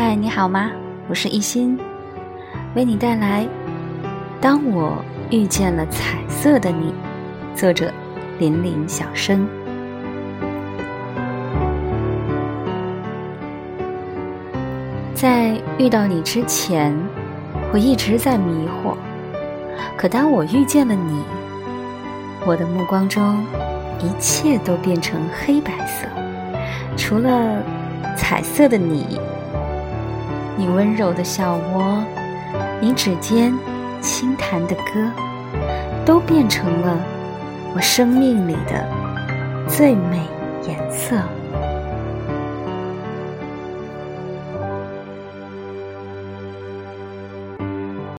嗨，你好吗？我是一心，为你带来《当我遇见了彩色的你》，作者林林小生。在遇到你之前，我一直在迷惑。可当我遇见了你，我的目光中一切都变成黑白色，除了彩色的你。你温柔的笑窝，你指尖轻弹的歌，都变成了我生命里的最美颜色。